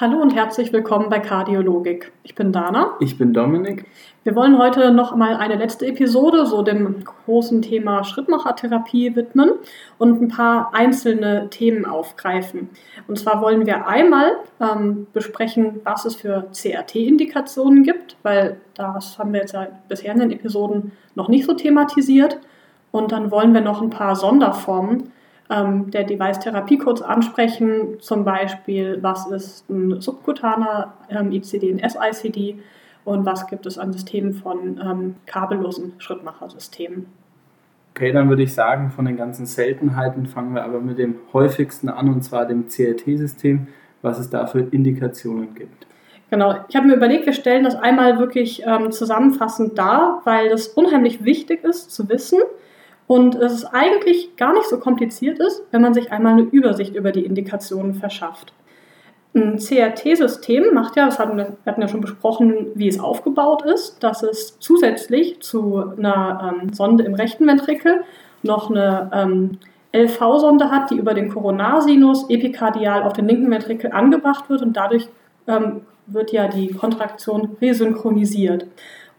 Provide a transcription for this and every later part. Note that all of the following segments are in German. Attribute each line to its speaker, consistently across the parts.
Speaker 1: Hallo und herzlich willkommen bei Kardiologik. Ich bin Dana.
Speaker 2: Ich bin Dominik.
Speaker 1: Wir wollen heute noch mal eine letzte Episode so dem großen Thema Schrittmachertherapie widmen und ein paar einzelne Themen aufgreifen. Und zwar wollen wir einmal ähm, besprechen, was es für CRT-Indikationen gibt, weil das haben wir jetzt ja bisher in den Episoden noch nicht so thematisiert. Und dann wollen wir noch ein paar Sonderformen ähm, der Device-Therapie kurz ansprechen. Zum Beispiel, was ist ein subkutaner ähm, ICD, ein SICD und was gibt es an Systemen von ähm, kabellosen Schrittmachersystemen.
Speaker 2: Okay, dann würde ich sagen, von den ganzen Seltenheiten fangen wir aber mit dem häufigsten an, und zwar dem CRT-System, was es da für Indikationen gibt.
Speaker 1: Genau, ich habe mir überlegt, wir stellen das einmal wirklich ähm, zusammenfassend dar, weil das unheimlich wichtig ist zu wissen, und es eigentlich gar nicht so kompliziert ist, wenn man sich einmal eine Übersicht über die Indikationen verschafft. Ein CRT-System macht ja, das hatten wir, hatten ja schon besprochen, wie es aufgebaut ist, dass es zusätzlich zu einer ähm, Sonde im rechten Ventrikel noch eine ähm, LV-Sonde hat, die über den Koronarsinus epikardial auf den linken Ventrikel angebracht wird und dadurch ähm, wird ja die Kontraktion resynchronisiert.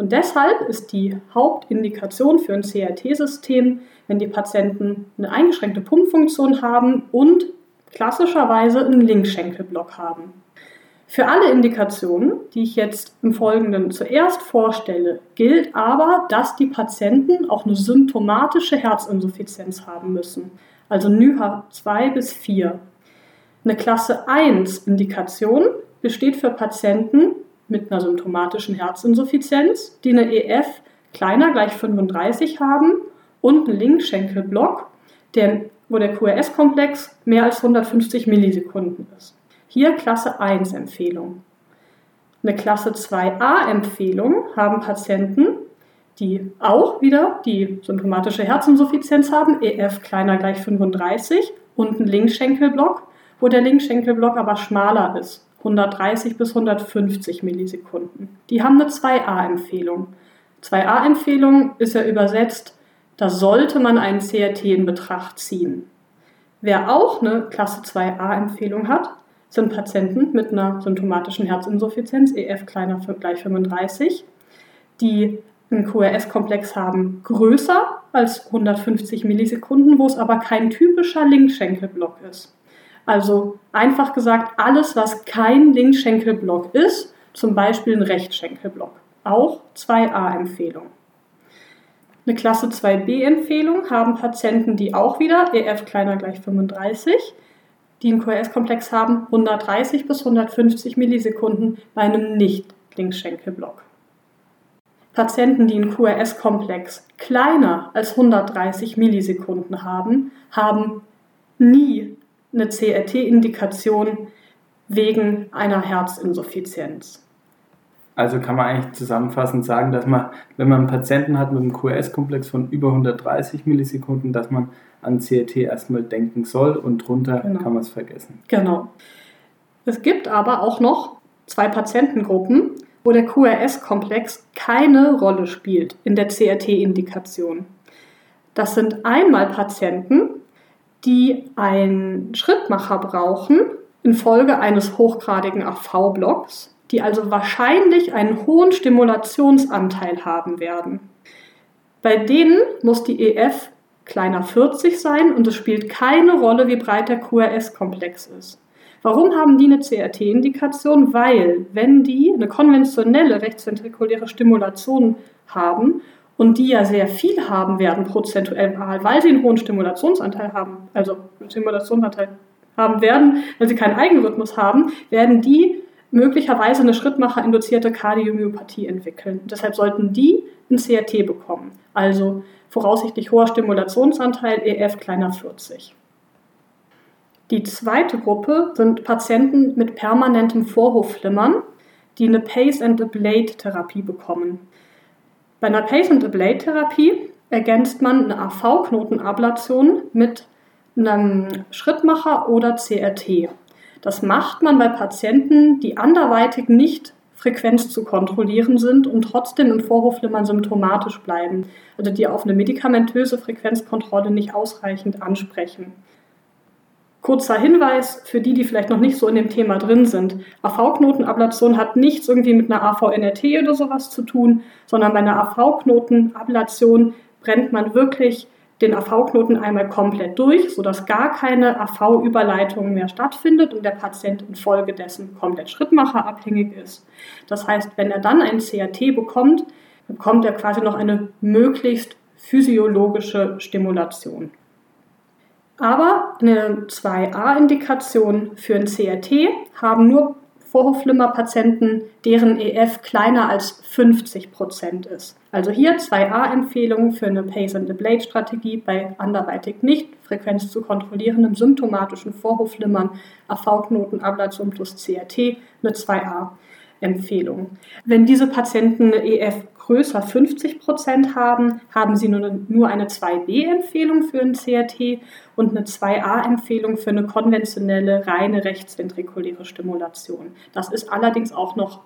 Speaker 1: Und deshalb ist die Hauptindikation für ein CRT-System, wenn die Patienten eine eingeschränkte Pumpfunktion haben und klassischerweise einen Linkschenkelblock haben. Für alle Indikationen, die ich jetzt im Folgenden zuerst vorstelle, gilt aber, dass die Patienten auch eine symptomatische Herzinsuffizienz haben müssen, also NYHA 2 bis 4. Eine Klasse 1 Indikation besteht für Patienten, mit einer symptomatischen Herzinsuffizienz, die eine EF kleiner gleich 35 haben und einen Linkschenkelblock, der, wo der QRS-Komplex mehr als 150 Millisekunden ist. Hier Klasse 1 Empfehlung. Eine Klasse 2a Empfehlung haben Patienten, die auch wieder die symptomatische Herzinsuffizienz haben, EF kleiner gleich 35 und einen Linkschenkelblock, wo der Linkschenkelblock aber schmaler ist, 130 bis 150 Millisekunden. Die haben eine 2a-Empfehlung. 2a-Empfehlung ist ja übersetzt, da sollte man einen CRT in Betracht ziehen. Wer auch eine Klasse 2a-Empfehlung hat, sind Patienten mit einer symptomatischen Herzinsuffizienz, EF kleiner gleich 35, die einen QRS-Komplex haben größer als 150 Millisekunden, wo es aber kein typischer Linkschenkelblock ist. Also einfach gesagt, alles, was kein Linkschenkelblock ist, zum Beispiel ein Rechtschenkelblock. Auch 2a-Empfehlung. Eine Klasse 2b-Empfehlung haben Patienten, die auch wieder EF kleiner gleich 35, die einen QRS-Komplex haben, 130 bis 150 Millisekunden bei einem Nicht-Linkschenkelblock. Patienten, die einen QRS-Komplex kleiner als 130 Millisekunden haben, haben nie eine CRT-Indikation wegen einer Herzinsuffizienz.
Speaker 2: Also kann man eigentlich zusammenfassend sagen, dass man, wenn man einen Patienten hat mit einem QRS-Komplex von über 130 Millisekunden, dass man an CRT erstmal denken soll und drunter genau. kann man es vergessen.
Speaker 1: Genau. Es gibt aber auch noch zwei Patientengruppen, wo der QRS-Komplex keine Rolle spielt in der CRT-Indikation. Das sind einmal Patienten, die einen Schrittmacher brauchen infolge eines hochgradigen AV-Blocks, die also wahrscheinlich einen hohen Stimulationsanteil haben werden. Bei denen muss die EF kleiner 40 sein und es spielt keine Rolle, wie breit der QRS-Komplex ist. Warum haben die eine CRT-Indikation? Weil, wenn die eine konventionelle rechtsventrikuläre Stimulation haben und die ja sehr viel haben werden prozentuell, weil sie einen hohen Stimulationsanteil haben, also Stimulationsanteil haben werden, weil sie keinen Eigenrhythmus haben, werden die möglicherweise eine Schrittmacher-induzierte Kardiomyopathie entwickeln. deshalb sollten die ein CRT bekommen, also voraussichtlich hoher Stimulationsanteil, EF kleiner 40. Die zweite Gruppe sind Patienten mit permanentem Vorhofflimmern, die eine Pace-and-Ablate-Therapie bekommen. Bei einer Patient-Ablate-Therapie ergänzt man eine AV-Knotenablation mit einem Schrittmacher oder CRT. Das macht man bei Patienten, die anderweitig nicht Frequenz zu kontrollieren sind und trotzdem im Vorhofflimmern symptomatisch bleiben, also die auf eine medikamentöse Frequenzkontrolle nicht ausreichend ansprechen. Kurzer Hinweis für die, die vielleicht noch nicht so in dem Thema drin sind. AV-Knotenablation hat nichts irgendwie mit einer AV-NRT oder sowas zu tun, sondern bei einer AV-Knotenablation brennt man wirklich den AV-Knoten einmal komplett durch, sodass gar keine AV-Überleitung mehr stattfindet und der Patient infolgedessen komplett schrittmacherabhängig ist. Das heißt, wenn er dann ein CRT bekommt, bekommt er quasi noch eine möglichst physiologische Stimulation. Aber eine 2a-Indikation für ein CRT haben nur Vorhofflimmer-Patienten, deren EF kleiner als 50 Prozent ist. Also hier 2a-Empfehlungen für eine Pace-and-Ablate-Strategie bei anderweitig nicht Frequenz zu kontrollierenden symptomatischen Vorhofflimmern, AV-Knotenablation plus CRT mit 2a. Empfehlung. Wenn diese Patienten EF größer 50 Prozent haben, haben sie nur eine 2b-Empfehlung für ein CRT und eine 2a-Empfehlung für eine konventionelle reine rechtsventrikuläre Stimulation. Das ist allerdings auch noch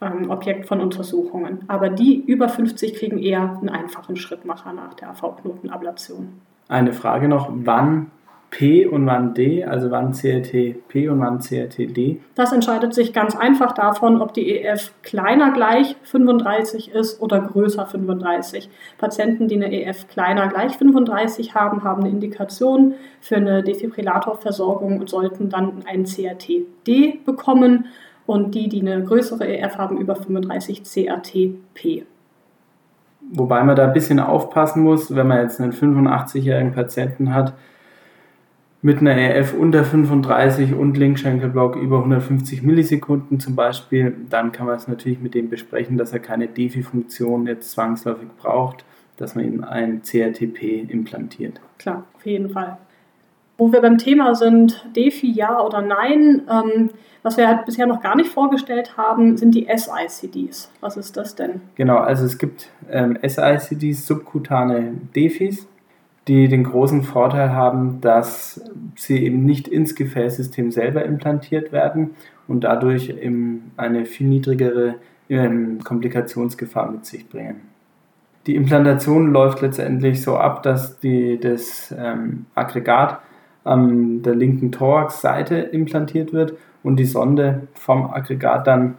Speaker 1: ähm, Objekt von Untersuchungen. Aber die über 50 kriegen eher einen einfachen Schrittmacher nach der AV-Knotenablation.
Speaker 2: Eine Frage noch, wann P und wann D, also wann CRT P und wann CRT D?
Speaker 1: Das entscheidet sich ganz einfach davon, ob die EF kleiner gleich 35 ist oder größer 35. Patienten, die eine EF kleiner gleich 35 haben, haben eine Indikation für eine Defibrillatorversorgung und sollten dann einen CRT D bekommen und die, die eine größere EF haben, über 35 CRT P.
Speaker 2: Wobei man da ein bisschen aufpassen muss, wenn man jetzt einen 85-jährigen Patienten hat, mit einer RF unter 35 und Linkschenkelblock über 150 Millisekunden zum Beispiel, dann kann man es natürlich mit dem besprechen, dass er keine Defi-Funktion jetzt zwangsläufig braucht, dass man ihm ein CRTP implantiert.
Speaker 1: Klar, auf jeden Fall. Wo wir beim Thema sind, Defi ja oder nein, ähm, was wir halt bisher noch gar nicht vorgestellt haben, sind die SICDs. Was ist das denn?
Speaker 2: Genau, also es gibt ähm, SICDs, subkutane Defis die den großen Vorteil haben, dass sie eben nicht ins Gefäßsystem selber implantiert werden und dadurch eben eine viel niedrigere ähm, Komplikationsgefahr mit sich bringen. Die Implantation läuft letztendlich so ab, dass die, das ähm, Aggregat an der linken Thoraxseite implantiert wird und die Sonde vom Aggregat dann,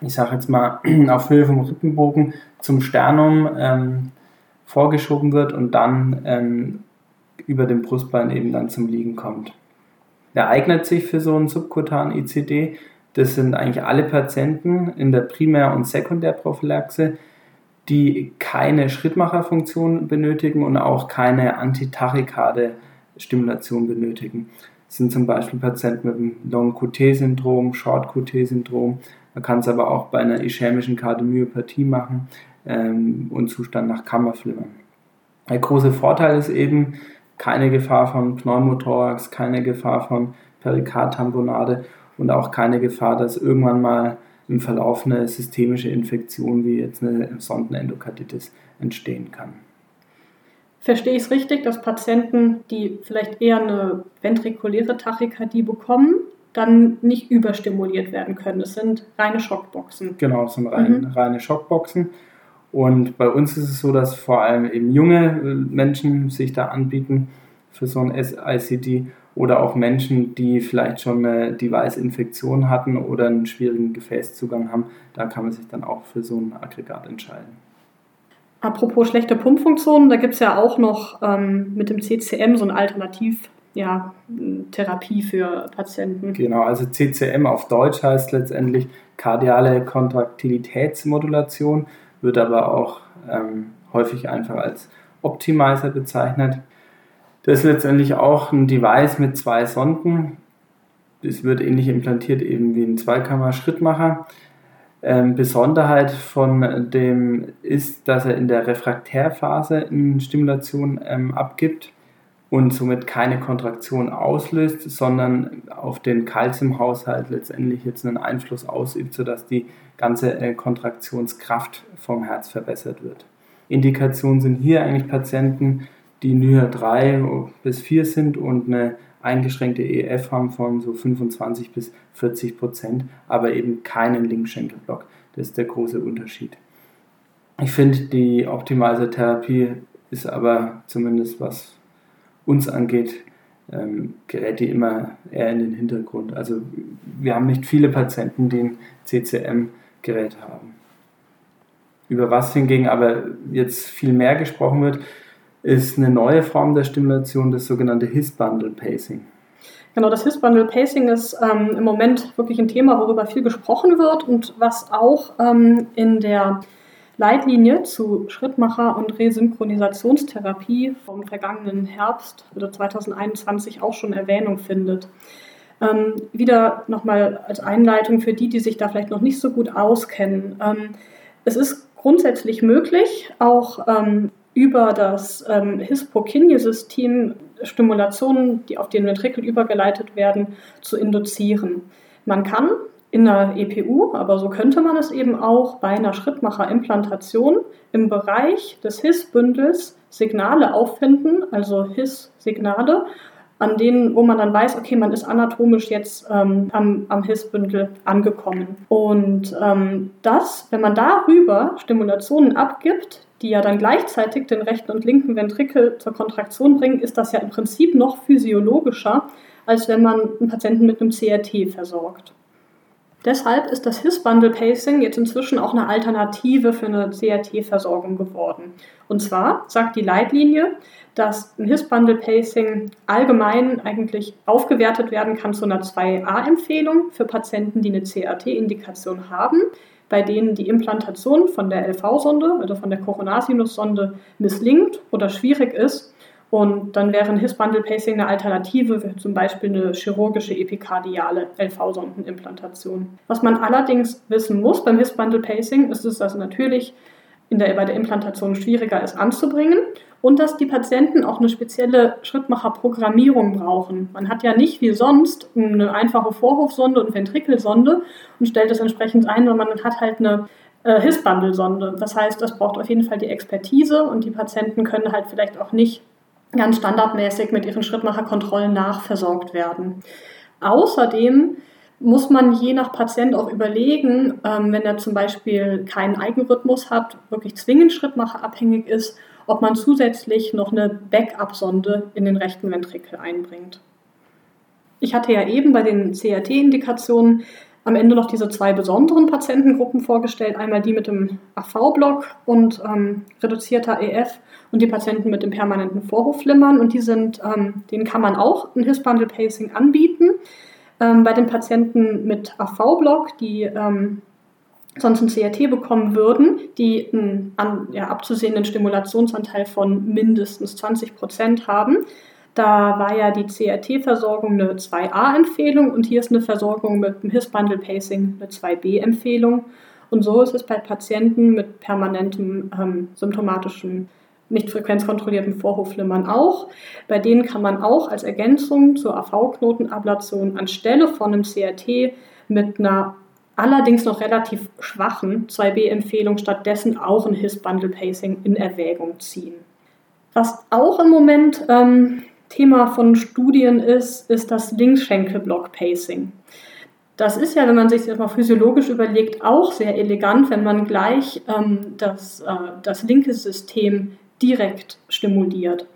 Speaker 2: ich sage jetzt mal, auf Höhe vom Rippenbogen zum Sternum ähm, vorgeschoben wird und dann ähm, über dem Brustbein eben dann zum Liegen kommt. Der eignet sich für so einen subkutanen ICD. Das sind eigentlich alle Patienten in der Primär- und Sekundärprophylaxe, die keine Schrittmacherfunktion benötigen und auch keine Antitachykade-Stimulation benötigen. Das sind zum Beispiel Patienten mit einem Long-QT-Syndrom, Short-QT-Syndrom. Man kann es aber auch bei einer ischämischen Kardiomyopathie machen ähm, und Zustand nach Kammerflimmern. Der große Vorteil ist eben keine Gefahr von Pneumothorax, keine Gefahr von Perikardtamponade und auch keine Gefahr, dass irgendwann mal im Verlauf eine systemische Infektion wie jetzt eine Sondenendokarditis entstehen kann.
Speaker 1: Verstehe ich es richtig, dass Patienten, die vielleicht eher eine ventrikuläre Tachykardie bekommen, dann nicht überstimuliert werden können? Das sind reine Schockboxen.
Speaker 2: Genau, das sind rein, mhm. reine Schockboxen. Und bei uns ist es so, dass vor allem eben junge äh, Menschen sich da anbieten für so ein SICD oder auch Menschen, die vielleicht schon eine Device-Infektion hatten oder einen schwierigen Gefäßzugang haben. Da kann man sich dann auch für so ein Aggregat entscheiden.
Speaker 1: Apropos schlechte Pumpfunktionen, da gibt es ja auch noch ähm, mit dem CCM so eine Alternativ- ja, Therapie für Patienten.
Speaker 2: Genau, also CCM auf Deutsch heißt letztendlich kardiale Kontraktilitätsmodulation wird aber auch ähm, häufig einfach als Optimizer bezeichnet. Das ist letztendlich auch ein Device mit zwei Sonden. Es wird ähnlich implantiert eben wie ein Zweikammer-Schrittmacher. Ähm, Besonderheit von dem ist, dass er in der Refraktärphase eine Stimulation ähm, abgibt und somit keine Kontraktion auslöst, sondern auf den Kalziumhaushalt letztendlich jetzt einen Einfluss ausübt, sodass die ganze äh, Kontraktionskraft vom Herz verbessert wird. Indikationen sind hier eigentlich Patienten, die NYHA 3 bis 4 sind und eine eingeschränkte EF haben von so 25 bis 40 Prozent, aber eben keinen Linkschenkelblock. Das ist der große Unterschied. Ich finde, die Optimizer-Therapie ist aber zumindest was uns angeht, ähm, gerät die immer eher in den Hintergrund. Also wir haben nicht viele Patienten, die ein CCM-Gerät haben. Über was hingegen aber jetzt viel mehr gesprochen wird, ist eine neue Form der Stimulation, das sogenannte His-Bundle Pacing.
Speaker 1: Genau, das His-Bundle Pacing ist ähm, im Moment wirklich ein Thema, worüber viel gesprochen wird und was auch ähm, in der Leitlinie zu Schrittmacher- und Resynchronisationstherapie vom vergangenen Herbst oder 2021 auch schon Erwähnung findet. Ähm, wieder nochmal als Einleitung für die, die sich da vielleicht noch nicht so gut auskennen. Ähm, es ist grundsätzlich möglich, auch ähm, über das ähm, Hispokinie-System Stimulationen, die auf den Ventrikel übergeleitet werden, zu induzieren. Man kann in der EPU, aber so könnte man es eben auch bei einer Schrittmacherimplantation im Bereich des HIS-Bündels Signale auffinden, also HIS-Signale, an denen, wo man dann weiß, okay, man ist anatomisch jetzt ähm, am, am HIS-Bündel angekommen. Und ähm, das, wenn man darüber Stimulationen abgibt, die ja dann gleichzeitig den rechten und linken Ventrikel zur Kontraktion bringen, ist das ja im Prinzip noch physiologischer, als wenn man einen Patienten mit einem CRT versorgt. Deshalb ist das His-Bundle Pacing jetzt inzwischen auch eine Alternative für eine CRT-Versorgung geworden. Und zwar sagt die Leitlinie, dass ein His-Bundle Pacing allgemein eigentlich aufgewertet werden kann zu einer 2a-Empfehlung für Patienten, die eine CRT-Indikation haben, bei denen die Implantation von der LV-Sonde, also von der Coronarsinus-Sonde, misslingt oder schwierig ist und dann wäre ein His-Bundle-Pacing eine Alternative für zum Beispiel eine chirurgische epikardiale LV-Sondenimplantation. Was man allerdings wissen muss beim His-Bundle-Pacing ist, dass das natürlich in der, bei der Implantation schwieriger ist anzubringen und dass die Patienten auch eine spezielle Schrittmacherprogrammierung brauchen. Man hat ja nicht wie sonst eine einfache Vorhofsonde und Ventrikelsonde und stellt das entsprechend ein, sondern man hat halt eine äh, His-Bundle-Sonde. Das heißt, das braucht auf jeden Fall die Expertise und die Patienten können halt vielleicht auch nicht ganz standardmäßig mit ihren Schrittmacherkontrollen nachversorgt werden. Außerdem muss man je nach Patient auch überlegen, ähm, wenn er zum Beispiel keinen Eigenrhythmus hat, wirklich zwingend Schrittmacherabhängig ist, ob man zusätzlich noch eine Backup-Sonde in den rechten Ventrikel einbringt. Ich hatte ja eben bei den CRT-Indikationen am Ende noch diese zwei besonderen Patientengruppen vorgestellt. Einmal die mit dem AV-Block und ähm, reduzierter EF und die Patienten mit dem permanenten Vorhofflimmern. Und die sind, ähm, denen kann man auch ein His-Bundle-Pacing anbieten. Ähm, bei den Patienten mit AV-Block, die ähm, sonst ein CRT bekommen würden, die einen an, ja, abzusehenden Stimulationsanteil von mindestens 20 Prozent haben, da war ja die CRT-Versorgung eine 2a-Empfehlung und hier ist eine Versorgung mit dem His-Bundle-Pacing eine 2b-Empfehlung. Und so ist es bei Patienten mit permanentem ähm, symptomatischen, nicht frequenzkontrollierten Vorhofflimmern auch. Bei denen kann man auch als Ergänzung zur AV-Knotenablation anstelle von einem CRT mit einer allerdings noch relativ schwachen 2b-Empfehlung stattdessen auch ein His-Bundle-Pacing in Erwägung ziehen. Was auch im Moment ähm, Thema von Studien ist, ist das Linkschenkel-Block-Pacing. Das ist ja, wenn man sich das mal physiologisch überlegt, auch sehr elegant, wenn man gleich ähm, das, äh, das linke System direkt stimuliert.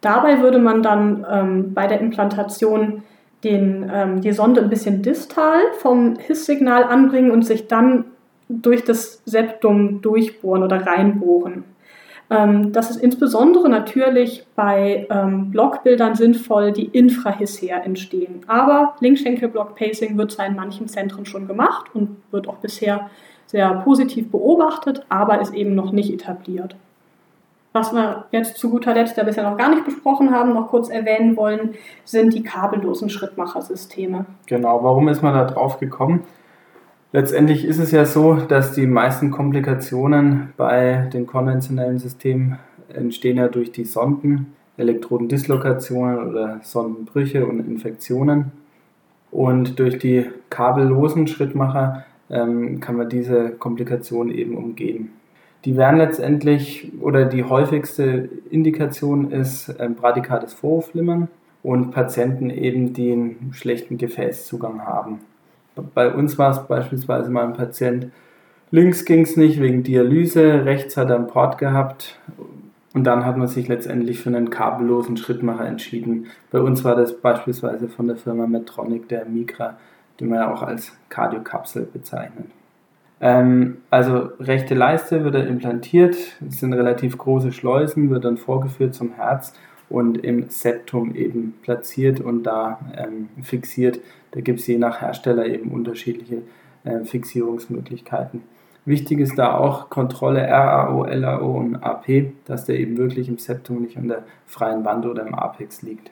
Speaker 1: Dabei würde man dann ähm, bei der Implantation den, ähm, die Sonde ein bisschen distal vom Hiss-Signal anbringen und sich dann durch das Septum durchbohren oder reinbohren. Ähm, das ist insbesondere natürlich bei ähm, Blockbildern sinnvoll, die infrahisär entstehen. Aber Linkschenkel-Block-Pacing wird zwar in manchen Zentren schon gemacht und wird auch bisher sehr positiv beobachtet, aber ist eben noch nicht etabliert. Was wir jetzt zu guter Letzt ja bisher noch gar nicht besprochen haben, noch kurz erwähnen wollen, sind die kabellosen Schrittmachersysteme.
Speaker 2: Genau, warum ist man da drauf gekommen? Letztendlich ist es ja so, dass die meisten Komplikationen bei den konventionellen Systemen entstehen ja durch die Sonden, Elektrodendislokationen oder Sondenbrüche und Infektionen. Und durch die kabellosen Schrittmacher ähm, kann man diese Komplikationen eben umgehen. Die werden letztendlich, oder die häufigste Indikation ist ähm, bradikales Vorhofflimmern und Patienten eben, die einen schlechten Gefäßzugang haben. Bei uns war es beispielsweise mal ein Patient, links ging es nicht wegen Dialyse, rechts hat er einen Port gehabt. Und dann hat man sich letztendlich für einen kabellosen Schrittmacher entschieden. Bei uns war das beispielsweise von der Firma Medtronic, der Migra, den wir ja auch als Kardiokapsel bezeichnen. Ähm, also rechte Leiste wird dann implantiert, es sind relativ große Schleusen, wird dann vorgeführt zum Herz und im Septum eben platziert und da ähm, fixiert. Da gibt es je nach Hersteller eben unterschiedliche äh, Fixierungsmöglichkeiten. Wichtig ist da auch Kontrolle RAO, LAO und AP, dass der eben wirklich im Septum nicht an der freien Wand oder im Apex liegt.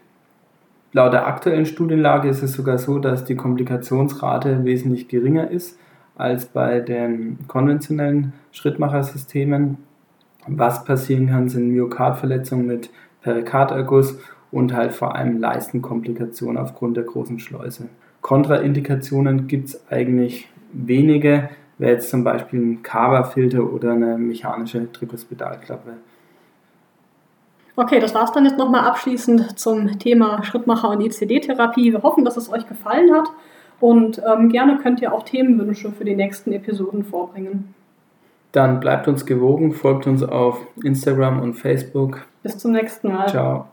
Speaker 2: Laut der aktuellen Studienlage ist es sogar so, dass die Komplikationsrate wesentlich geringer ist als bei den konventionellen Schrittmachersystemen. Was passieren kann, sind Myokardverletzungen mit Perikarderguss und halt vor allem Leistenkomplikationen aufgrund der großen Schleuse. Kontraindikationen gibt es eigentlich wenige, wäre jetzt zum Beispiel ein Kava-Filter oder eine mechanische Trikospedalklappe.
Speaker 1: Okay, das war es dann jetzt nochmal abschließend zum Thema Schrittmacher und ICD-Therapie. Wir hoffen, dass es euch gefallen hat und ähm, gerne könnt ihr auch Themenwünsche für die nächsten Episoden vorbringen.
Speaker 2: Dann bleibt uns gewogen, folgt uns auf Instagram und Facebook.
Speaker 1: Bis zum nächsten Mal.
Speaker 2: Ciao.